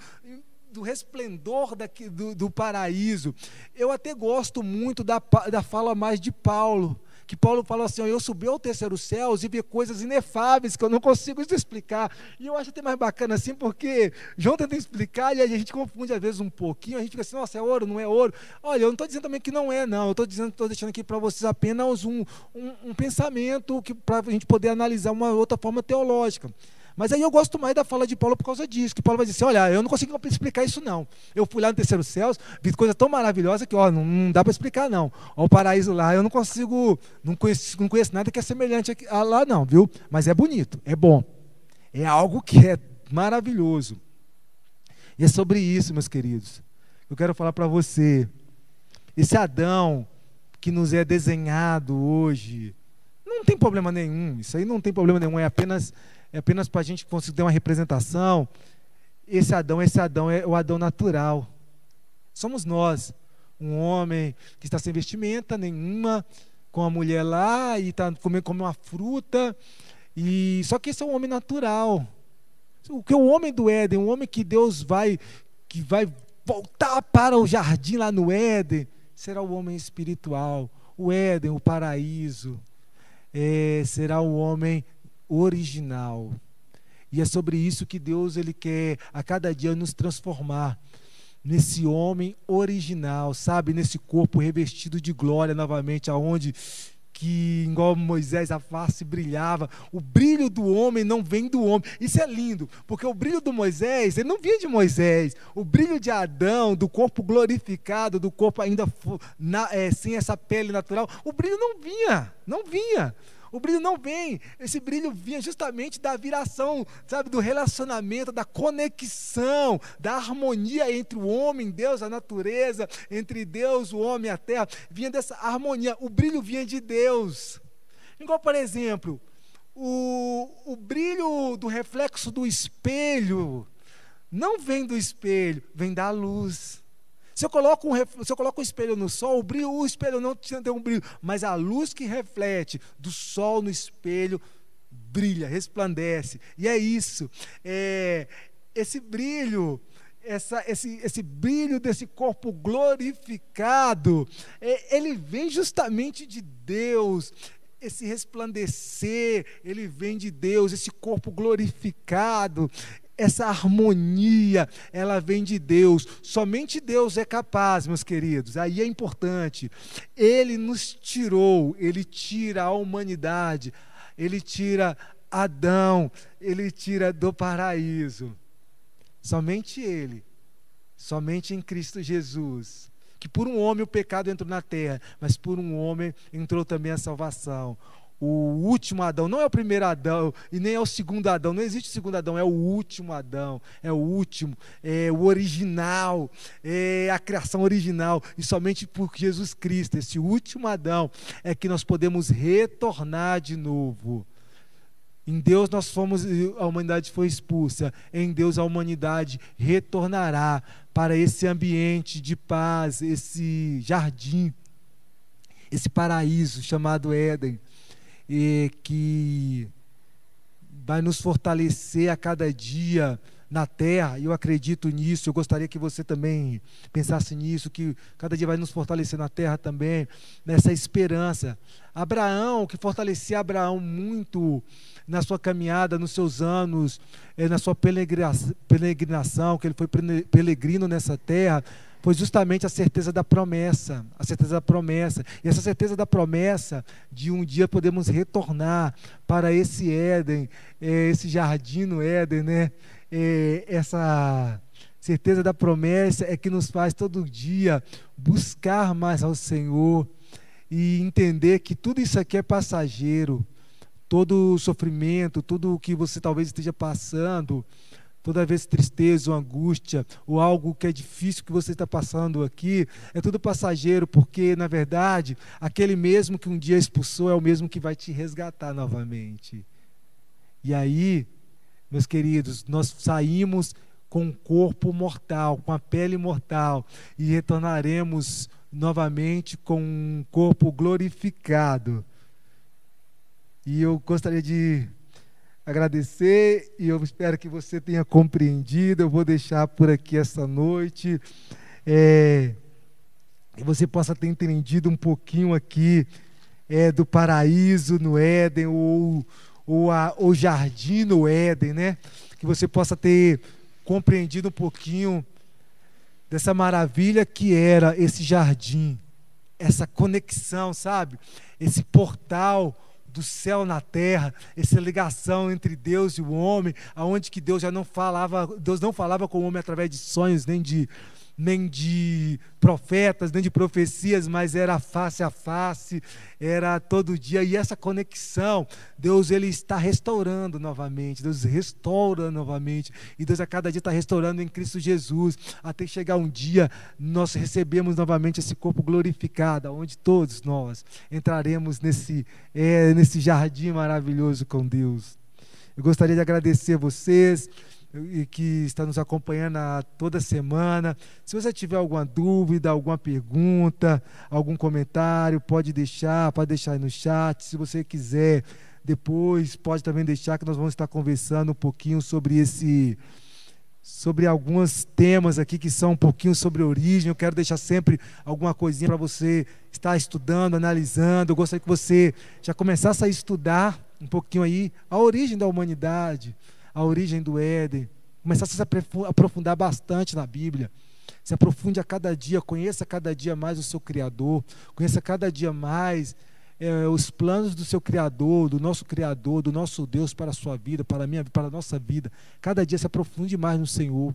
do resplendor daqui, do, do paraíso. Eu até gosto muito da, da fala mais de Paulo que Paulo fala assim: eu subi ao terceiro céu e vi coisas inefáveis que eu não consigo explicar. E eu acho até mais bacana assim, porque João tenta explicar e a gente confunde às vezes um pouquinho. A gente fica assim: nossa, é ouro, não é ouro. Olha, eu não estou dizendo também que não é, não. Eu estou dizendo, estou deixando aqui para vocês apenas um, um, um pensamento que para a gente poder analisar uma outra forma teológica. Mas aí eu gosto mais da fala de Paulo por causa disso, que Paulo vai dizer assim, olha, eu não consigo explicar isso não. Eu fui lá no terceiro céu, vi coisa tão maravilhosa que, ó, não, não dá para explicar não. Ó, o paraíso lá, eu não consigo, não conheço, não conheço nada que é semelhante a lá não, viu? Mas é bonito, é bom. É algo que é maravilhoso. E é sobre isso, meus queridos. Eu quero falar para você. Esse Adão que nos é desenhado hoje, não tem problema nenhum. Isso aí não tem problema nenhum. É apenas é apenas para a gente conseguir ter uma representação. Esse Adão, esse Adão é o Adão natural. Somos nós, um homem que está sem vestimenta nenhuma, com a mulher lá e está comendo uma fruta. E só que esse é um homem natural. O que é o homem do Éden, o homem que Deus vai que vai voltar para o jardim lá no Éden, será o homem espiritual. O Éden, o paraíso, é, será o homem original. E é sobre isso que Deus ele quer a cada dia nos transformar nesse homem original, sabe, nesse corpo revestido de glória novamente, aonde que, igual Moisés, a face brilhava. O brilho do homem não vem do homem. Isso é lindo, porque o brilho do Moisés, ele não vinha de Moisés. O brilho de Adão, do corpo glorificado, do corpo ainda na, é, sem essa pele natural, o brilho não vinha, não vinha. O brilho não vem, esse brilho vinha justamente da viração, sabe, do relacionamento, da conexão, da harmonia entre o homem, Deus, a natureza, entre Deus, o homem e a terra. Vinha dessa harmonia. O brilho vinha de Deus. Igual, por exemplo, o, o brilho do reflexo do espelho não vem do espelho, vem da luz. Se eu coloco um, se eu coloco um espelho no sol, o, brilho, o espelho não tem um brilho, mas a luz que reflete do sol no espelho brilha, resplandece. E é isso. É, esse brilho, essa, esse, esse brilho desse corpo glorificado, é, ele vem justamente de Deus esse resplandecer, ele vem de Deus, esse corpo glorificado, essa harmonia, ela vem de Deus. Somente Deus é capaz, meus queridos. Aí é importante. Ele nos tirou, ele tira a humanidade, ele tira Adão, ele tira do paraíso. Somente ele, somente em Cristo Jesus. Que por um homem o pecado entrou na terra, mas por um homem entrou também a salvação o último Adão, não é o primeiro Adão e nem é o segundo Adão, não existe o segundo Adão, é o último Adão, é o último, é o original, é a criação original, e somente por Jesus Cristo, esse último Adão, é que nós podemos retornar de novo. Em Deus nós fomos, a humanidade foi expulsa, em Deus a humanidade retornará para esse ambiente de paz, esse jardim, esse paraíso chamado Éden e que vai nos fortalecer a cada dia na terra, e eu acredito nisso, eu gostaria que você também pensasse nisso, que cada dia vai nos fortalecer na terra também, nessa esperança. Abraão, que fortalecia Abraão muito na sua caminhada, nos seus anos, eh, na sua peregrinação, que ele foi peregrino nessa terra, foi justamente a certeza da promessa, a certeza da promessa. E essa certeza da promessa de um dia podemos retornar para esse Éden, é, esse jardim no Éden, né? É, essa certeza da promessa é que nos faz todo dia buscar mais ao Senhor e entender que tudo isso aqui é passageiro. Todo o sofrimento, tudo o que você talvez esteja passando, toda vez tristeza ou angústia ou algo que é difícil que você está passando aqui, é tudo passageiro, porque na verdade aquele mesmo que um dia expulsou é o mesmo que vai te resgatar novamente. E aí, meus queridos, nós saímos com um corpo mortal, com a pele mortal, e retornaremos novamente com um corpo glorificado. E eu gostaria de agradecer e eu espero que você tenha compreendido. Eu vou deixar por aqui essa noite. É, que você possa ter entendido um pouquinho aqui é, do paraíso no Éden, ou, ou a, o jardim no Éden, né? Que você possa ter compreendido um pouquinho dessa maravilha que era esse jardim, essa conexão, sabe? Esse portal do céu na terra, essa ligação entre Deus e o homem, aonde que Deus já não falava, Deus não falava com o homem através de sonhos, nem de nem de profetas, nem de profecias, mas era face a face, era todo dia. E essa conexão, Deus ele está restaurando novamente, Deus restaura novamente. E Deus a cada dia está restaurando em Cristo Jesus, até chegar um dia nós recebemos novamente esse corpo glorificado, onde todos nós entraremos nesse, é, nesse jardim maravilhoso com Deus. Eu gostaria de agradecer a vocês e que está nos acompanhando toda semana. Se você tiver alguma dúvida, alguma pergunta, algum comentário, pode deixar, pode deixar aí no chat. Se você quiser, depois pode também deixar que nós vamos estar conversando um pouquinho sobre esse sobre alguns temas aqui que são um pouquinho sobre origem. Eu quero deixar sempre alguma coisinha para você estar estudando, analisando. Eu gostaria que você já começasse a estudar um pouquinho aí a origem da humanidade a origem do Éden, começasse a se aprofundar bastante na Bíblia. Se aprofunde a cada dia, conheça cada dia mais o seu Criador, conheça cada dia mais é, os planos do seu Criador, do nosso Criador, do nosso Deus para a sua vida, para a minha para a nossa vida. Cada dia se aprofunde mais no Senhor.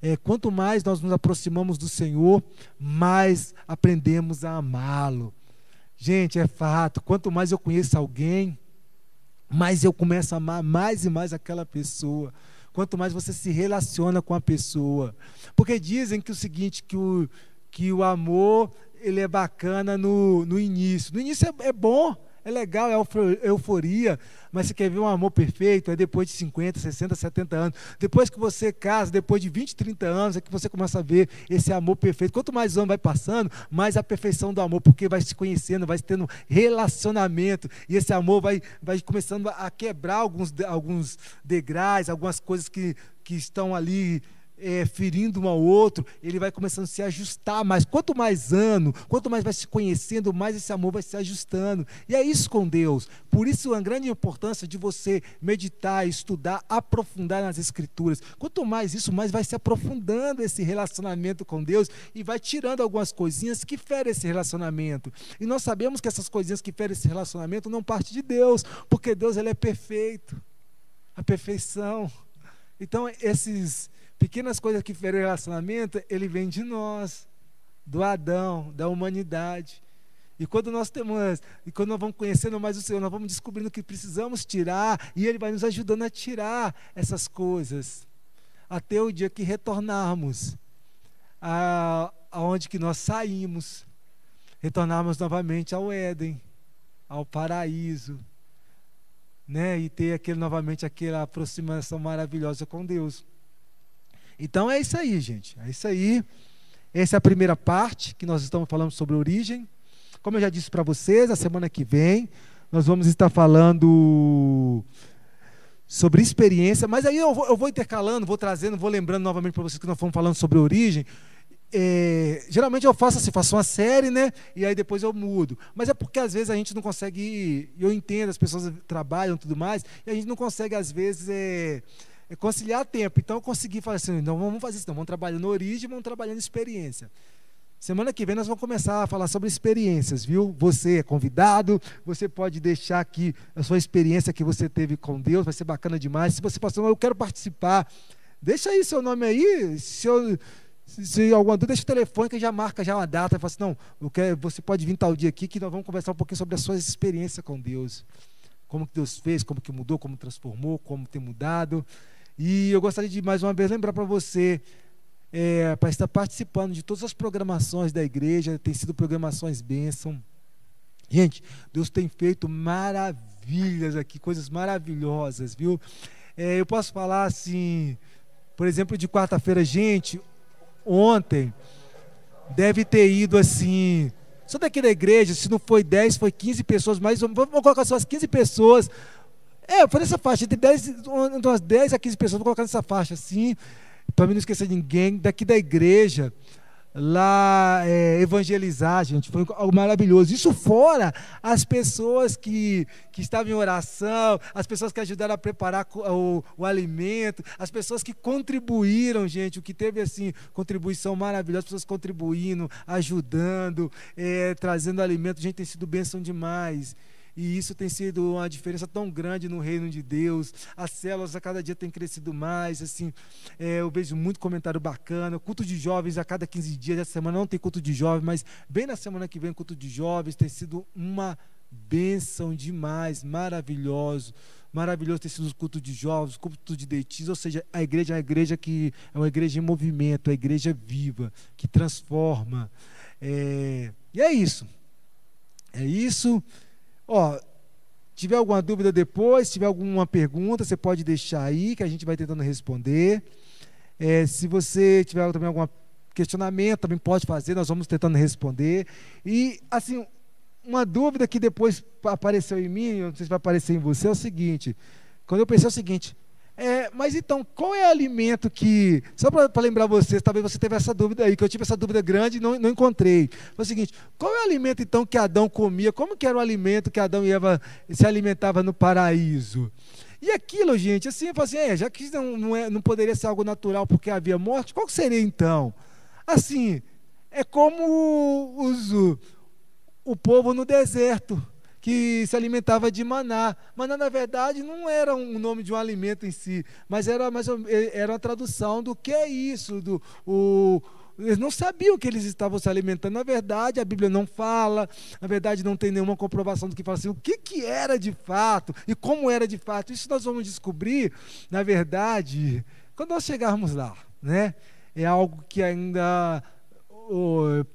É, quanto mais nós nos aproximamos do Senhor, mais aprendemos a amá-lo. Gente, é fato. Quanto mais eu conheço alguém, mais eu começo a amar mais e mais aquela pessoa. Quanto mais você se relaciona com a pessoa. Porque dizem que o seguinte, que o, que o amor ele é bacana no, no início. No início é, é bom, é legal, é euforia, mas você quer ver um amor perfeito, é depois de 50, 60, 70 anos. Depois que você casa, depois de 20, 30 anos, é que você começa a ver esse amor perfeito. Quanto mais anos vai passando, mais a perfeição do amor, porque vai se conhecendo, vai tendo relacionamento, e esse amor vai, vai começando a quebrar alguns, alguns degraus, algumas coisas que, que estão ali é, ferindo um ao outro, ele vai começando a se ajustar mais. Quanto mais ano, quanto mais vai se conhecendo, mais esse amor vai se ajustando. E é isso com Deus. Por isso, a grande importância de você meditar, estudar, aprofundar nas Escrituras. Quanto mais isso, mais vai se aprofundando esse relacionamento com Deus e vai tirando algumas coisinhas que ferem esse relacionamento. E nós sabemos que essas coisinhas que ferem esse relacionamento não partem de Deus, porque Deus ele é perfeito. A perfeição. Então, esses pequenas coisas que ferem o relacionamento, ele vem de nós, do Adão, da humanidade. E quando nós temos, e quando nós vamos conhecendo mais o Senhor, nós vamos descobrindo que precisamos tirar, e Ele vai nos ajudando a tirar essas coisas, até o dia que retornarmos a, aonde que nós saímos, retornarmos novamente ao Éden, ao paraíso, né? E ter aquele novamente aquela aproximação maravilhosa com Deus. Então é isso aí, gente. É isso aí. Essa é a primeira parte que nós estamos falando sobre origem. Como eu já disse para vocês, a semana que vem nós vamos estar falando sobre experiência, mas aí eu vou, eu vou intercalando, vou trazendo, vou lembrando novamente para vocês que nós fomos falando sobre origem. É, geralmente eu faço assim, faço uma série, né? E aí depois eu mudo. Mas é porque às vezes a gente não consegue. Eu entendo, as pessoas trabalham e tudo mais, e a gente não consegue, às vezes, é, é conciliar tempo. Então eu consegui falar assim, não vamos fazer isso, não. vamos trabalhando origem, vamos trabalhando experiência. Semana que vem nós vamos começar a falar sobre experiências, viu? Você é convidado, você pode deixar aqui a sua experiência que você teve com Deus, vai ser bacana demais. Se você passou, eu quero participar, deixa aí seu nome aí, se, se alguma dúvida, deixa o telefone que já marca já uma data, fala assim, não, eu quero, você pode vir tal dia aqui que nós vamos conversar um pouquinho sobre as suas experiências com Deus. Como que Deus fez, como que mudou, como transformou, como tem mudado. E eu gostaria de mais uma vez lembrar para você é, para estar participando de todas as programações da igreja, tem sido programações bênção. Gente, Deus tem feito maravilhas aqui, coisas maravilhosas, viu? É, eu posso falar assim, por exemplo, de quarta-feira, gente, ontem deve ter ido assim, só daqui da igreja, se não foi 10, foi 15 pessoas, mas vamos colocar só as 15 pessoas é, foi nessa faixa, entre 10, umas 10 a 15 pessoas, vou colocar nessa faixa assim, para mim não esquecer ninguém, daqui da igreja, lá é, evangelizar, gente, foi algo maravilhoso. Isso fora as pessoas que, que estavam em oração, as pessoas que ajudaram a preparar o, o alimento, as pessoas que contribuíram, gente, o que teve assim, contribuição maravilhosa, as pessoas contribuindo, ajudando, é, trazendo alimento, gente, tem sido bênção demais. E isso tem sido uma diferença tão grande no reino de Deus. As células a cada dia têm crescido mais. Assim, é, eu vejo muito comentário bacana. Culto de jovens a cada 15 dias. Essa semana não tem culto de jovens, mas bem na semana que vem, culto de jovens. Tem sido uma bênção demais, maravilhoso. Maravilhoso ter sido o culto de jovens, culto de deitis, ou seja, a igreja é uma igreja que é uma igreja em movimento, é uma igreja viva, que transforma. É, e é isso. É isso. Ó, tiver alguma dúvida depois, tiver alguma pergunta, você pode deixar aí que a gente vai tentando responder. É, se você tiver também algum questionamento, também pode fazer, nós vamos tentando responder. E, assim, uma dúvida que depois apareceu em mim, não sei se vai aparecer em você, é o seguinte: quando eu pensei o seguinte, é, mas então, qual é o alimento que. Só para lembrar vocês, talvez você teve essa dúvida aí, que eu tive essa dúvida grande e não, não encontrei. Foi o seguinte: qual é o alimento então que Adão comia? Como que era o alimento que Adão e Eva se alimentavam no paraíso? E aquilo, gente, assim, eu assim, é, já que não, não, é, não poderia ser algo natural porque havia morte, qual seria então? Assim, é como os, o povo no deserto que se alimentava de maná. Maná, na verdade, não era um nome de um alimento em si, mas era, mais, era uma tradução do que é isso, do, o, eles não sabiam que eles estavam se alimentando. Na verdade, a Bíblia não fala, na verdade, não tem nenhuma comprovação do que fala assim, o que, que era de fato e como era de fato. Isso nós vamos descobrir, na verdade, quando nós chegarmos lá. Né? É algo que ainda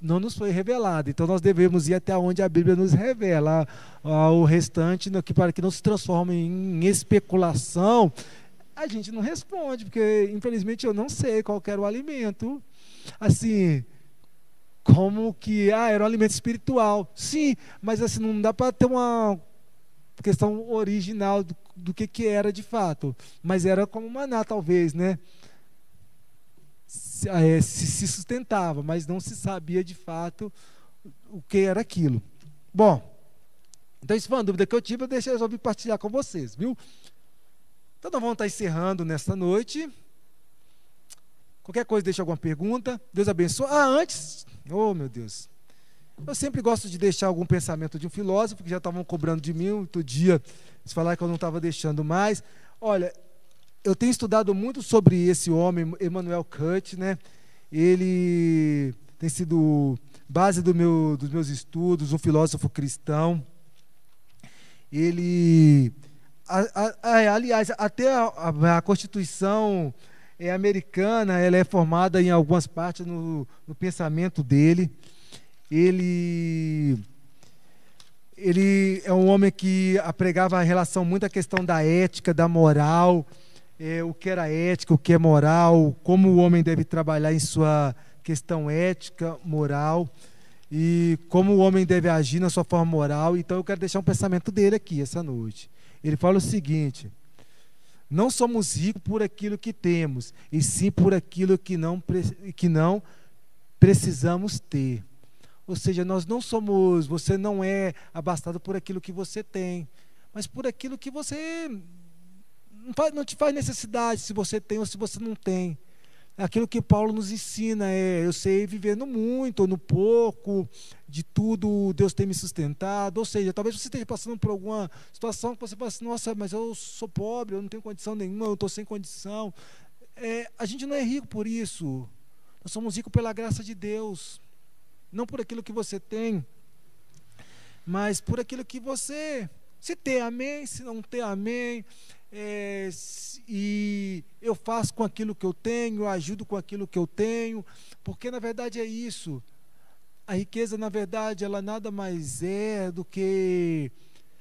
não nos foi revelado. Então nós devemos ir até onde a Bíblia nos revela. O restante, para que não se transforme em especulação, a gente não responde, porque infelizmente eu não sei qual era o alimento. Assim, como que ah, era um alimento espiritual. Sim, mas assim não dá para ter uma questão original do, do que, que era de fato. Mas era como maná, talvez, né? Se, é, se sustentava, mas não se sabia de fato o que era aquilo. Bom, então isso foi uma dúvida que eu tive, eu deixei, resolvi partilhar com vocês, viu? Então nós vamos estar encerrando nesta noite. Qualquer coisa, deixa alguma pergunta. Deus abençoe. Ah, antes, oh meu Deus. Eu sempre gosto de deixar algum pensamento de um filósofo, que já estavam cobrando de mim outro dia, eles falaram que eu não estava deixando mais. Olha, eu tenho estudado muito sobre esse homem, Emmanuel Kant, né? Ele tem sido base do meu, dos meus estudos, um filósofo cristão. Ele, a, a, aliás, até a, a Constituição é americana, ela é formada em algumas partes no, no pensamento dele. Ele ele é um homem que apregava a relação muito à questão da ética, da moral, é, o que era ética, o que é moral, como o homem deve trabalhar em sua questão ética, moral e como o homem deve agir na sua forma moral. Então eu quero deixar um pensamento dele aqui essa noite. Ele fala o seguinte: não somos ricos por aquilo que temos, e sim por aquilo que não, que não precisamos ter. Ou seja, nós não somos, você não é abastado por aquilo que você tem, mas por aquilo que você não, te faz necessidade se você tem ou se você não tem. Aquilo que Paulo nos ensina é: eu sei viver no muito ou no pouco, de tudo Deus tem me sustentado. Ou seja, talvez você esteja passando por alguma situação que você fala assim: nossa, mas eu sou pobre, eu não tenho condição nenhuma, eu estou sem condição. É, a gente não é rico por isso. Nós somos ricos pela graça de Deus. Não por aquilo que você tem, mas por aquilo que você. Se tem, amém. Se não tem, amém é, e eu faço com aquilo que eu tenho, eu ajudo com aquilo que eu tenho, porque na verdade é isso. A riqueza, na verdade, ela nada mais é do que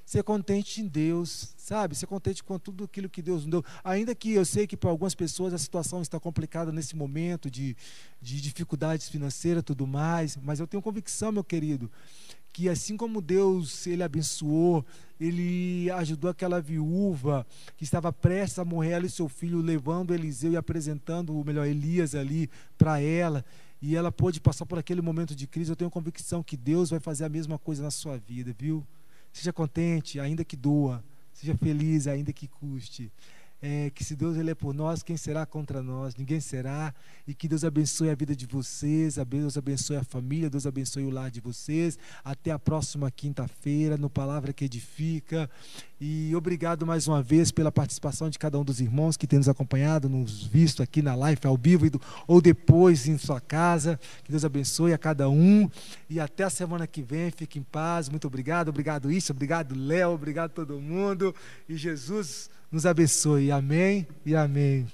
ser contente em Deus, sabe? Ser contente com tudo aquilo que Deus nos deu. Ainda que eu sei que para algumas pessoas a situação está complicada nesse momento de, de dificuldades financeiras e tudo mais, mas eu tenho convicção, meu querido, que assim como Deus ele abençoou, ele ajudou aquela viúva que estava prestes a morrer, ela e seu filho, levando Eliseu e apresentando, o melhor, Elias ali para ela, e ela pôde passar por aquele momento de crise. Eu tenho convicção que Deus vai fazer a mesma coisa na sua vida, viu? Seja contente, ainda que doa, seja feliz, ainda que custe é, que se Deus ele é por nós, quem será contra nós? Ninguém será. E que Deus abençoe a vida de vocês, Deus abençoe a família, Deus abençoe o lar de vocês. Até a próxima quinta-feira, no Palavra que Edifica. E obrigado mais uma vez pela participação de cada um dos irmãos que tem nos acompanhado, nos visto aqui na live ao vivo ou depois em sua casa. Que Deus abençoe a cada um. E até a semana que vem. Fique em paz. Muito obrigado. Obrigado, Isso. Obrigado, Léo. Obrigado todo mundo. E Jesus nos abençoe. Amém e amém.